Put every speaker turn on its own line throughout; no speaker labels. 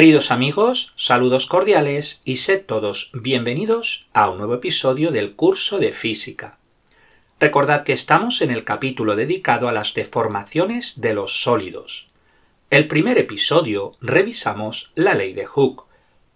Queridos amigos, saludos cordiales y sed todos bienvenidos a un nuevo episodio del curso de física. Recordad que estamos en el capítulo dedicado a las deformaciones de los sólidos. El primer episodio revisamos la ley de Hooke,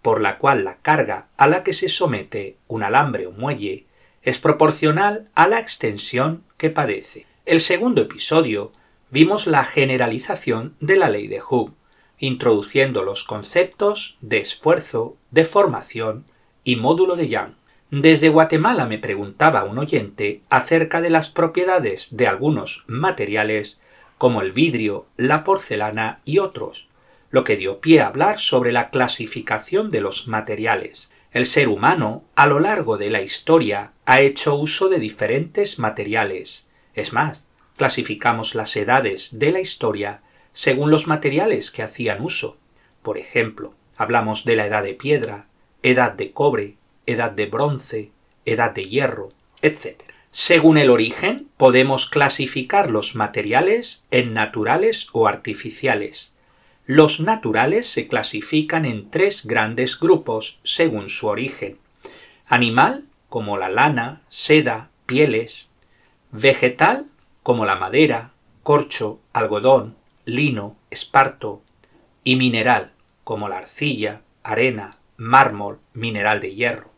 por la cual la carga a la que se somete un alambre o muelle es proporcional a la extensión que padece. El segundo episodio vimos la generalización de la ley de Hooke, introduciendo los conceptos de esfuerzo, deformación y módulo de Young. Desde Guatemala me preguntaba un oyente acerca de las propiedades de algunos materiales como el vidrio, la porcelana y otros, lo que dio pie a hablar sobre la clasificación de los materiales. El ser humano, a lo largo de la historia, ha hecho uso de diferentes materiales. Es más, clasificamos las edades de la historia según los materiales que hacían uso. Por ejemplo, hablamos de la edad de piedra, edad de cobre, edad de bronce, edad de hierro, etc. Según el origen, podemos clasificar los materiales en naturales o artificiales. Los naturales se clasifican en tres grandes grupos según su origen. Animal, como la lana, seda, pieles. Vegetal, como la madera, corcho, algodón, lino, esparto, y mineral, como la arcilla, arena, mármol, mineral de hierro.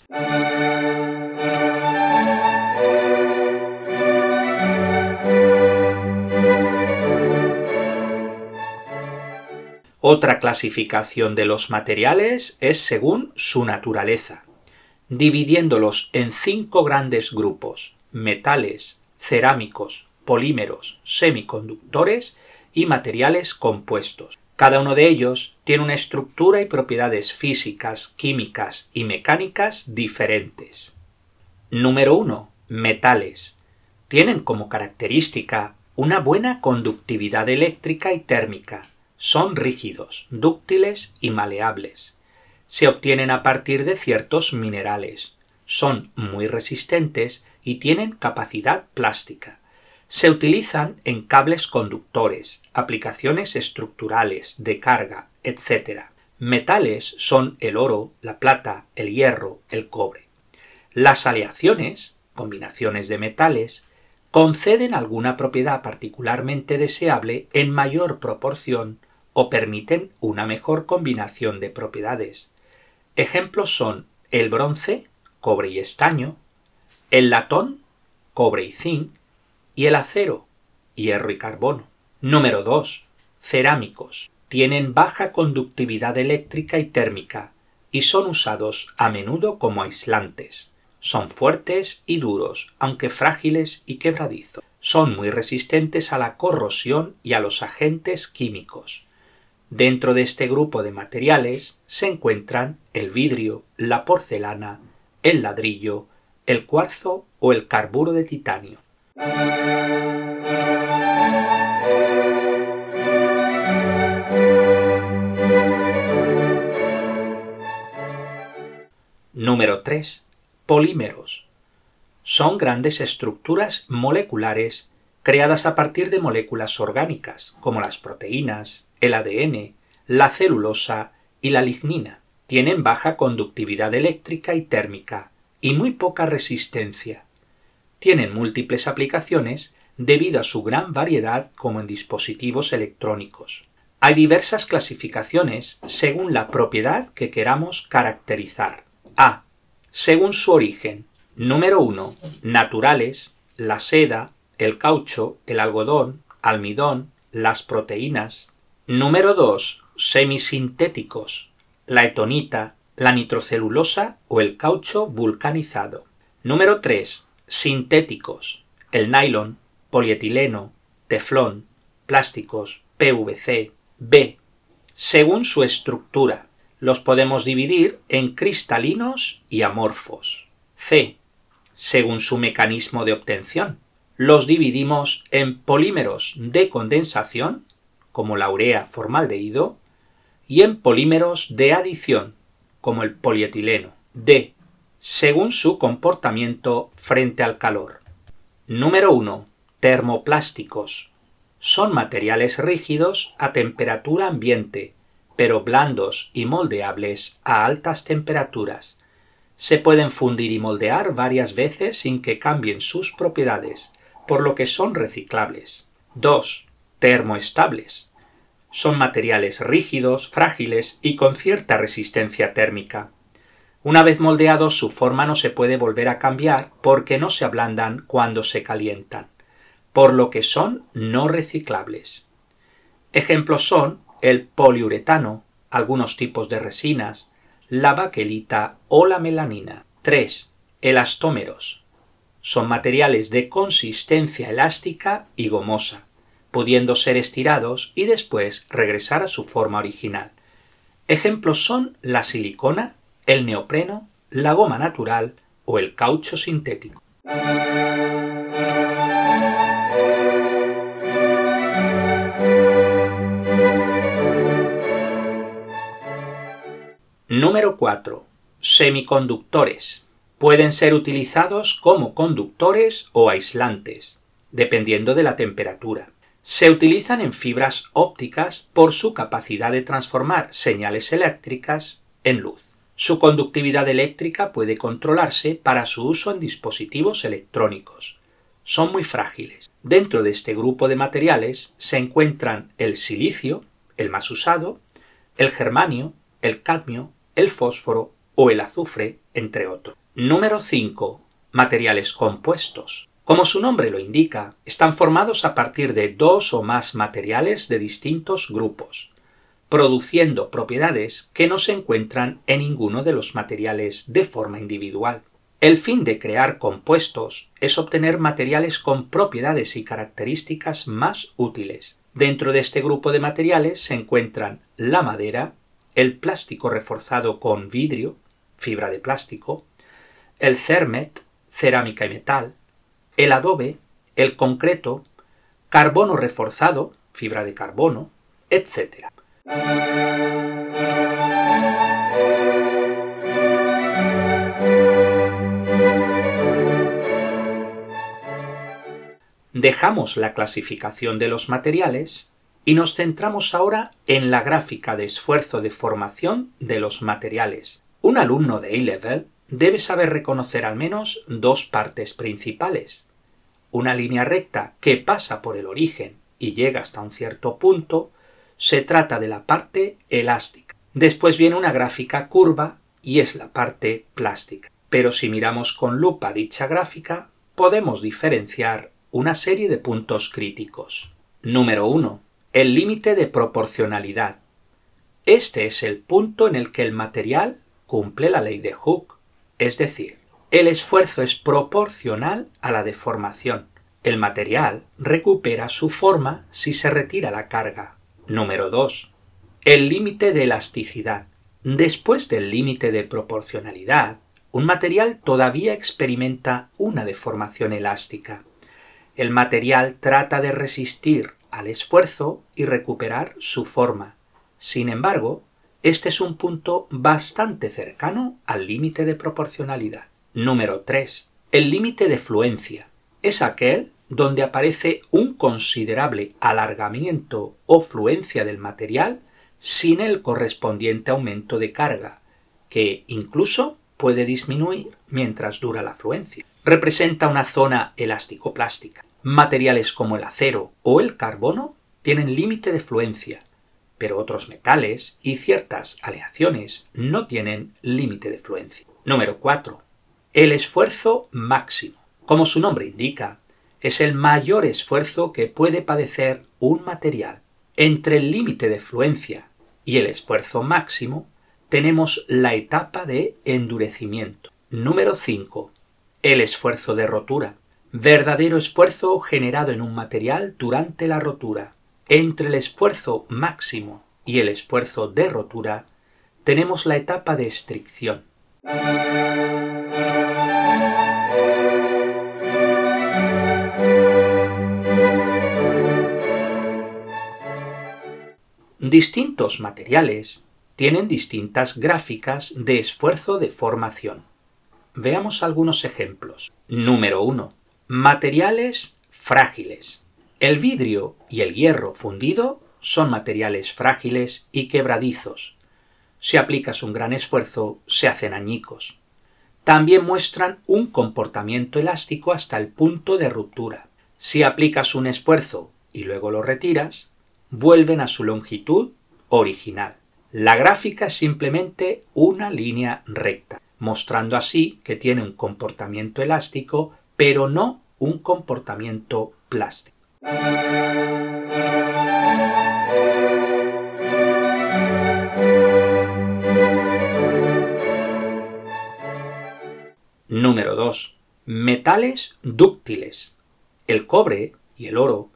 Otra clasificación de los materiales es según su naturaleza, dividiéndolos en cinco grandes grupos metales, cerámicos, polímeros, semiconductores y materiales compuestos. Cada uno de ellos tiene una estructura y propiedades físicas, químicas y mecánicas diferentes. Número 1. Metales. Tienen como característica una buena conductividad eléctrica y térmica. Son rígidos, dúctiles y maleables. Se obtienen a partir de ciertos minerales. Son muy resistentes y tienen capacidad plástica. Se utilizan en cables conductores, aplicaciones estructurales, de carga, etc. Metales son el oro, la plata, el hierro, el cobre. Las aleaciones, combinaciones de metales, conceden alguna propiedad particularmente deseable en mayor proporción o permiten una mejor combinación de propiedades. Ejemplos son el bronce, cobre y estaño, el latón, cobre y zinc, y el acero, hierro y carbono. Número 2. Cerámicos. Tienen baja conductividad eléctrica y térmica y son usados a menudo como aislantes. Son fuertes y duros, aunque frágiles y quebradizos. Son muy resistentes a la corrosión y a los agentes químicos. Dentro de este grupo de materiales se encuentran el vidrio, la porcelana, el ladrillo, el cuarzo o el carburo de titanio. Número 3. Polímeros. Son grandes estructuras moleculares creadas a partir de moléculas orgánicas, como las proteínas, el ADN, la celulosa y la lignina. Tienen baja conductividad eléctrica y térmica y muy poca resistencia tienen múltiples aplicaciones debido a su gran variedad como en dispositivos electrónicos. Hay diversas clasificaciones según la propiedad que queramos caracterizar. A. Según su origen. Número 1. Naturales, la seda, el caucho, el algodón, almidón, las proteínas. Número 2. Semisintéticos, la etonita, la nitrocelulosa o el caucho vulcanizado. Número 3 sintéticos, el nylon, polietileno, teflón, plásticos, PVC, B. Según su estructura, los podemos dividir en cristalinos y amorfos. C. Según su mecanismo de obtención, los dividimos en polímeros de condensación, como la urea formaldehído, y en polímeros de adición, como el polietileno. D según su comportamiento frente al calor. Número 1. Termoplásticos. Son materiales rígidos a temperatura ambiente pero blandos y moldeables a altas temperaturas. Se pueden fundir y moldear varias veces sin que cambien sus propiedades, por lo que son reciclables. 2. Termoestables. Son materiales rígidos, frágiles y con cierta resistencia térmica. Una vez moldeados su forma no se puede volver a cambiar porque no se ablandan cuando se calientan, por lo que son no reciclables. Ejemplos son el poliuretano, algunos tipos de resinas, la baquelita o la melanina. 3. Elastómeros. Son materiales de consistencia elástica y gomosa, pudiendo ser estirados y después regresar a su forma original. Ejemplos son la silicona, el neopreno, la goma natural o el caucho sintético. Número 4. Semiconductores. Pueden ser utilizados como conductores o aislantes, dependiendo de la temperatura. Se utilizan en fibras ópticas por su capacidad de transformar señales eléctricas en luz. Su conductividad eléctrica puede controlarse para su uso en dispositivos electrónicos. Son muy frágiles. Dentro de este grupo de materiales se encuentran el silicio, el más usado, el germanio, el cadmio, el fósforo o el azufre, entre otros. Número 5. Materiales compuestos. Como su nombre lo indica, están formados a partir de dos o más materiales de distintos grupos, produciendo propiedades que no se encuentran en ninguno de los materiales de forma individual. El fin de crear compuestos es obtener materiales con propiedades y características más útiles. Dentro de este grupo de materiales se encuentran la madera, el plástico reforzado con vidrio, fibra de plástico, el cermet, cerámica y metal, el adobe, el concreto, carbono reforzado, fibra de carbono, etc. Dejamos la clasificación de los materiales y nos centramos ahora en la gráfica de esfuerzo de formación de los materiales. Un alumno de A-Level debe saber reconocer al menos dos partes principales. Una línea recta que pasa por el origen y llega hasta un cierto punto se trata de la parte elástica. Después viene una gráfica curva y es la parte plástica. Pero si miramos con lupa dicha gráfica, podemos diferenciar una serie de puntos críticos. Número 1 el límite de proporcionalidad. Este es el punto en el que el material cumple la ley de Hooke, es decir, el esfuerzo es proporcional a la deformación. El material recupera su forma si se retira la carga. Número 2. El límite de elasticidad. Después del límite de proporcionalidad, un material todavía experimenta una deformación elástica. El material trata de resistir al esfuerzo y recuperar su forma. Sin embargo, este es un punto bastante cercano al límite de proporcionalidad. Número 3. El límite de fluencia es aquel donde aparece un considerable alargamiento o fluencia del material sin el correspondiente aumento de carga, que incluso puede disminuir mientras dura la fluencia. Representa una zona elástico-plástica. Materiales como el acero o el carbono tienen límite de fluencia, pero otros metales y ciertas aleaciones no tienen límite de fluencia. Número 4. El esfuerzo máximo. Como su nombre indica, es el mayor esfuerzo que puede padecer un material. Entre el límite de fluencia y el esfuerzo máximo tenemos la etapa de endurecimiento. Número 5. El esfuerzo de rotura verdadero esfuerzo generado en un material durante la rotura. Entre el esfuerzo máximo y el esfuerzo de rotura tenemos la etapa de estricción. Distintos materiales tienen distintas gráficas de esfuerzo de formación. Veamos algunos ejemplos. Número 1. Materiales frágiles. El vidrio y el hierro fundido son materiales frágiles y quebradizos. Si aplicas un gran esfuerzo, se hacen añicos. También muestran un comportamiento elástico hasta el punto de ruptura. Si aplicas un esfuerzo y luego lo retiras, vuelven a su longitud original. La gráfica es simplemente una línea recta, mostrando así que tiene un comportamiento elástico, pero no un comportamiento plástico. Número 2. Metales dúctiles. El cobre y el oro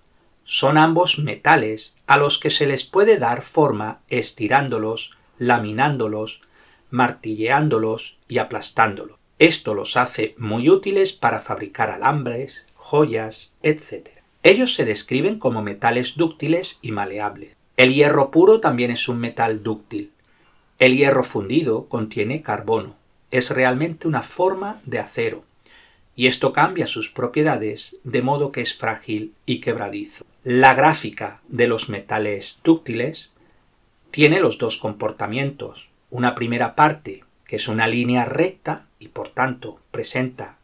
son ambos metales a los que se les puede dar forma estirándolos, laminándolos, martilleándolos y aplastándolos. Esto los hace muy útiles para fabricar alambres, joyas, etc. Ellos se describen como metales dúctiles y maleables. El hierro puro también es un metal dúctil. El hierro fundido contiene carbono. Es realmente una forma de acero. Y esto cambia sus propiedades de modo que es frágil y quebradizo. La gráfica de los metales dúctiles tiene los dos comportamientos. Una primera parte, que es una línea recta y por tanto presenta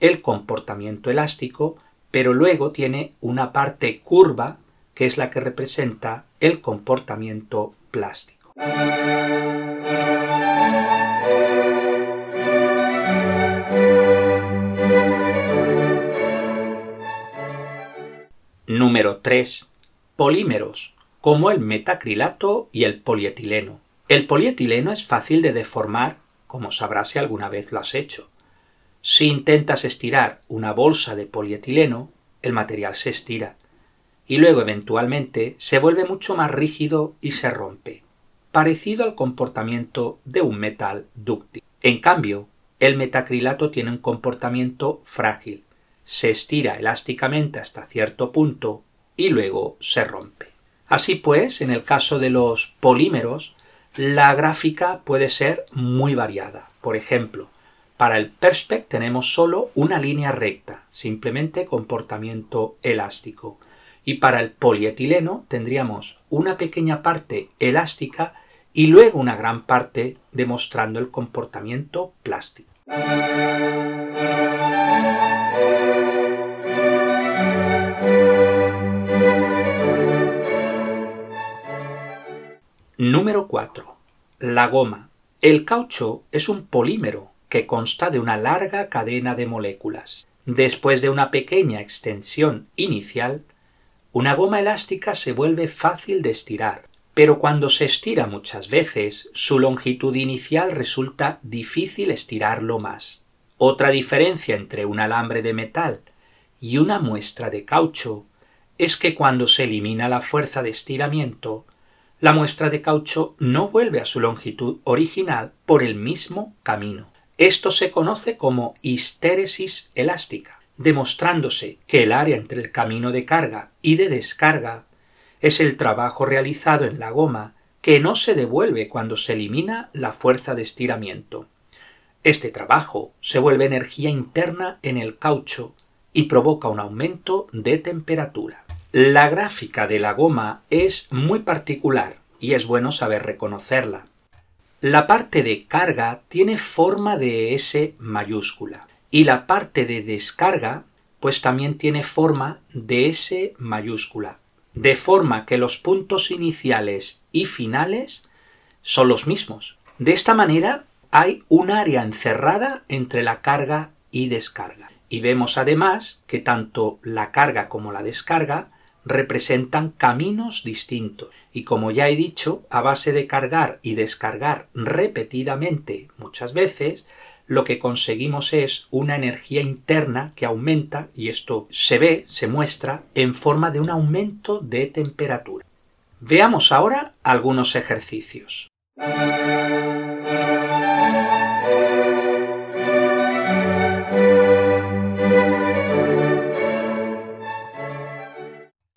el comportamiento elástico, pero luego tiene una parte curva, que es la que representa el comportamiento plástico. Número 3. Polímeros, como el metacrilato y el polietileno. El polietileno es fácil de deformar, como sabrás si alguna vez lo has hecho. Si intentas estirar una bolsa de polietileno, el material se estira y luego eventualmente se vuelve mucho más rígido y se rompe, parecido al comportamiento de un metal dúctil. En cambio, el metacrilato tiene un comportamiento frágil, se estira elásticamente hasta cierto punto y luego se rompe. Así pues, en el caso de los polímeros, la gráfica puede ser muy variada. Por ejemplo, para el Perspex tenemos solo una línea recta, simplemente comportamiento elástico. Y para el polietileno tendríamos una pequeña parte elástica y luego una gran parte demostrando el comportamiento plástico. Número 4. La goma. El caucho es un polímero que consta de una larga cadena de moléculas. Después de una pequeña extensión inicial, una goma elástica se vuelve fácil de estirar, pero cuando se estira muchas veces, su longitud inicial resulta difícil estirarlo más. Otra diferencia entre un alambre de metal y una muestra de caucho es que cuando se elimina la fuerza de estiramiento, la muestra de caucho no vuelve a su longitud original por el mismo camino. Esto se conoce como histéresis elástica, demostrándose que el área entre el camino de carga y de descarga es el trabajo realizado en la goma que no se devuelve cuando se elimina la fuerza de estiramiento. Este trabajo se vuelve energía interna en el caucho y provoca un aumento de temperatura. La gráfica de la goma es muy particular y es bueno saber reconocerla. La parte de carga tiene forma de S mayúscula y la parte de descarga pues también tiene forma de S mayúscula, de forma que los puntos iniciales y finales son los mismos. De esta manera hay un área encerrada entre la carga y descarga. Y vemos además que tanto la carga como la descarga representan caminos distintos. Y como ya he dicho, a base de cargar y descargar repetidamente muchas veces, lo que conseguimos es una energía interna que aumenta, y esto se ve, se muestra, en forma de un aumento de temperatura. Veamos ahora algunos ejercicios.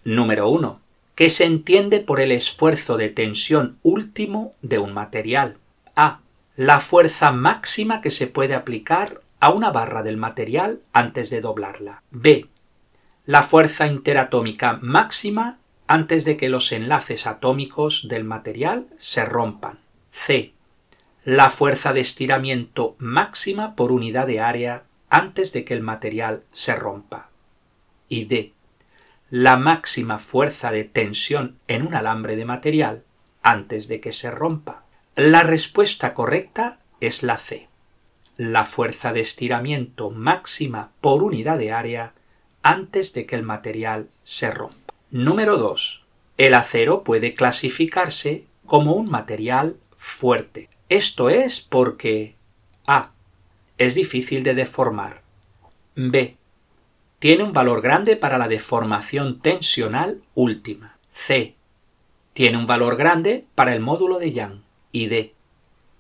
Número 1. Que se entiende por el esfuerzo de tensión último de un material. A. La fuerza máxima que se puede aplicar a una barra del material antes de doblarla. B. La fuerza interatómica máxima antes de que los enlaces atómicos del material se rompan. C. La fuerza de estiramiento máxima por unidad de área antes de que el material se rompa. Y D. La máxima fuerza de tensión en un alambre de material antes de que se rompa. La respuesta correcta es la C. La fuerza de estiramiento máxima por unidad de área antes de que el material se rompa. Número 2. El acero puede clasificarse como un material fuerte. Esto es porque A. Es difícil de deformar. B. Tiene un valor grande para la deformación tensional última. C. Tiene un valor grande para el módulo de Young. Y D.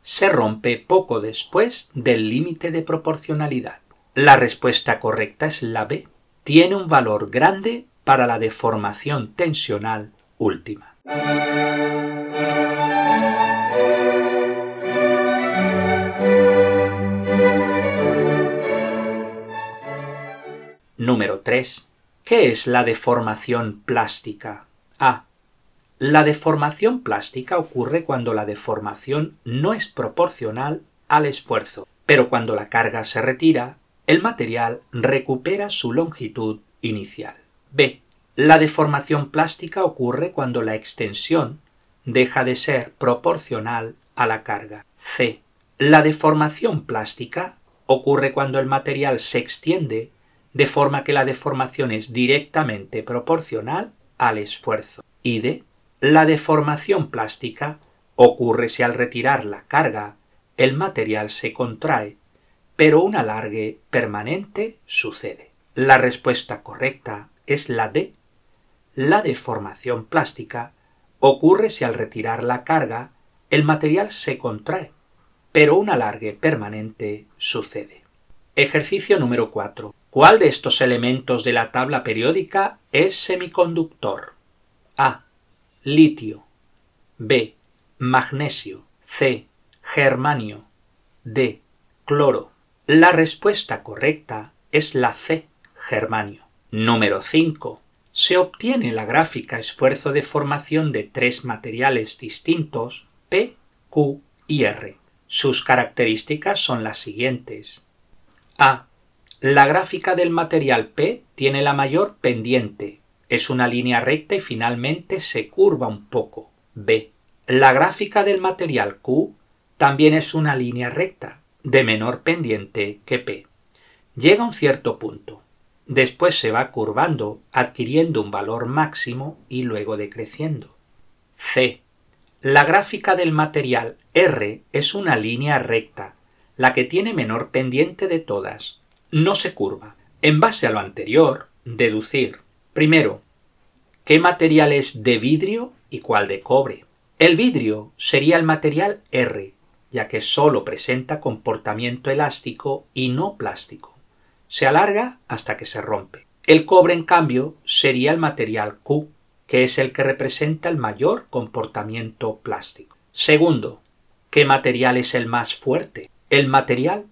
Se rompe poco después del límite de proporcionalidad. La respuesta correcta es la B. Tiene un valor grande para la deformación tensional última. Número 3. ¿Qué es la deformación plástica? A. La deformación plástica ocurre cuando la deformación no es proporcional al esfuerzo, pero cuando la carga se retira, el material recupera su longitud inicial. B. La deformación plástica ocurre cuando la extensión deja de ser proporcional a la carga. C. La deformación plástica ocurre cuando el material se extiende de forma que la deformación es directamente proporcional al esfuerzo. Y D. La deformación plástica ocurre si al retirar la carga el material se contrae, pero un alargue permanente sucede. La respuesta correcta es la D la deformación plástica ocurre si al retirar la carga el material se contrae, pero un alargue permanente sucede. Ejercicio número 4. ¿Cuál de estos elementos de la tabla periódica es semiconductor? A. Litio. B. Magnesio. C. Germanio. D. Cloro. La respuesta correcta es la C. Germanio. Número 5 se obtiene la gráfica esfuerzo de formación de tres materiales distintos P, Q y R. Sus características son las siguientes. A. La gráfica del material P tiene la mayor pendiente, es una línea recta y finalmente se curva un poco. B. La gráfica del material Q también es una línea recta, de menor pendiente que P. Llega a un cierto punto. Después se va curvando, adquiriendo un valor máximo y luego decreciendo. C. La gráfica del material R es una línea recta, la que tiene menor pendiente de todas. No se curva. En base a lo anterior, deducir. Primero, ¿qué material es de vidrio y cuál de cobre? El vidrio sería el material R, ya que sólo presenta comportamiento elástico y no plástico se alarga hasta que se rompe. El cobre, en cambio, sería el material Q, que es el que representa el mayor comportamiento plástico. Segundo, ¿qué material es el más fuerte? El material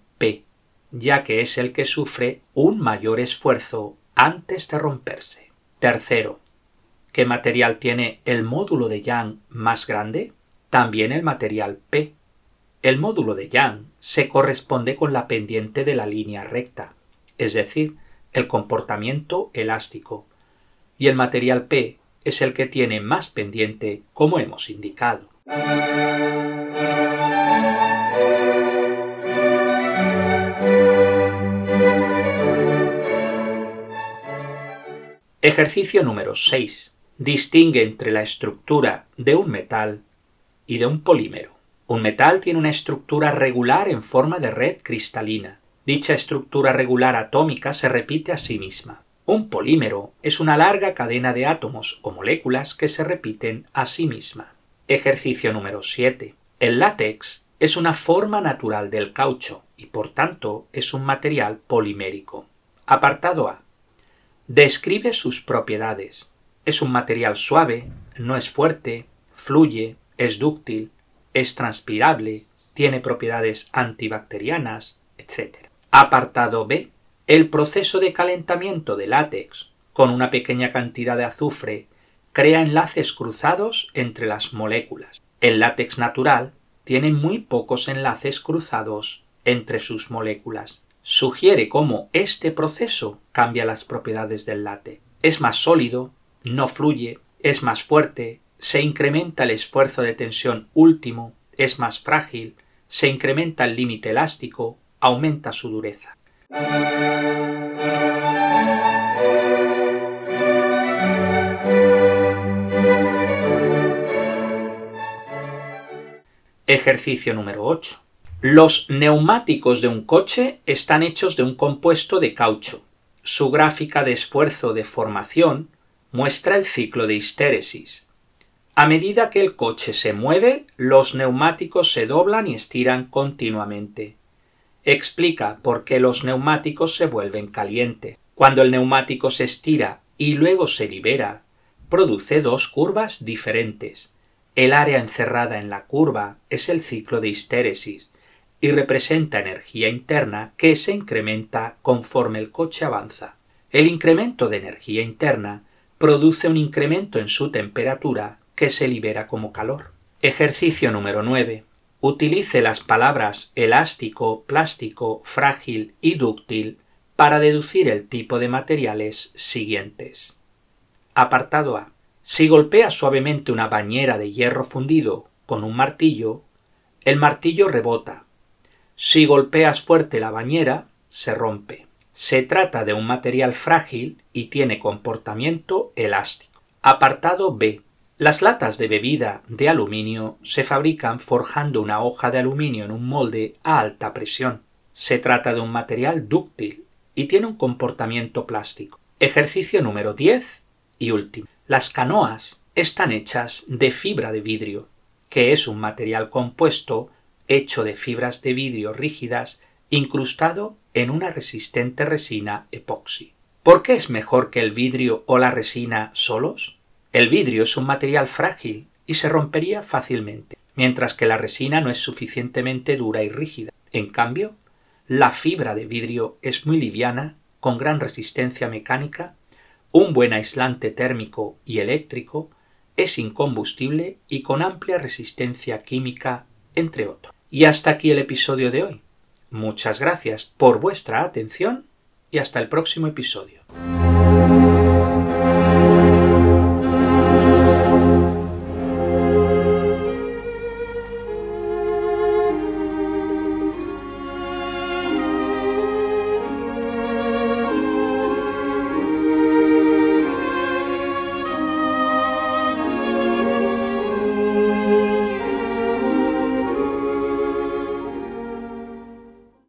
ya que es el que sufre un mayor esfuerzo antes de romperse. Tercero, ¿qué material tiene el módulo de Young más grande? También el material P. El módulo de Young se corresponde con la pendiente de la línea recta es decir, el comportamiento elástico, y el material P es el que tiene más pendiente, como hemos indicado. Ejercicio número 6. Distingue entre la estructura de un metal y de un polímero. Un metal tiene una estructura regular en forma de red cristalina Dicha estructura regular atómica se repite a sí misma. Un polímero es una larga cadena de átomos o moléculas que se repiten a sí misma. Ejercicio número 7. El látex es una forma natural del caucho y por tanto es un material polimérico. Apartado A. Describe sus propiedades. Es un material suave, no es fuerte, fluye, es dúctil, es transpirable, tiene propiedades antibacterianas, etc. Apartado B. El proceso de calentamiento de látex con una pequeña cantidad de azufre crea enlaces cruzados entre las moléculas. El látex natural tiene muy pocos enlaces cruzados entre sus moléculas. Sugiere cómo este proceso cambia las propiedades del látex. Es más sólido, no fluye, es más fuerte, se incrementa el esfuerzo de tensión último, es más frágil, se incrementa el límite elástico, aumenta su dureza. Ejercicio número 8. Los neumáticos de un coche están hechos de un compuesto de caucho. Su gráfica de esfuerzo de formación muestra el ciclo de histéresis. A medida que el coche se mueve, los neumáticos se doblan y estiran continuamente. Explica por qué los neumáticos se vuelven calientes. Cuando el neumático se estira y luego se libera, produce dos curvas diferentes. El área encerrada en la curva es el ciclo de histéresis y representa energía interna que se incrementa conforme el coche avanza. El incremento de energía interna produce un incremento en su temperatura que se libera como calor. Ejercicio número 9. Utilice las palabras elástico, plástico, frágil y dúctil para deducir el tipo de materiales siguientes. Apartado A. Si golpeas suavemente una bañera de hierro fundido con un martillo, el martillo rebota. Si golpeas fuerte la bañera, se rompe. Se trata de un material frágil y tiene comportamiento elástico. Apartado B. Las latas de bebida de aluminio se fabrican forjando una hoja de aluminio en un molde a alta presión. Se trata de un material dúctil y tiene un comportamiento plástico. Ejercicio número 10 y último. Las canoas están hechas de fibra de vidrio, que es un material compuesto hecho de fibras de vidrio rígidas incrustado en una resistente resina epoxi. ¿Por qué es mejor que el vidrio o la resina solos? El vidrio es un material frágil y se rompería fácilmente, mientras que la resina no es suficientemente dura y rígida. En cambio, la fibra de vidrio es muy liviana, con gran resistencia mecánica un buen aislante térmico y eléctrico, es incombustible y con amplia resistencia química, entre otros. Y hasta aquí el episodio de hoy. Muchas gracias por vuestra atención y hasta el próximo episodio.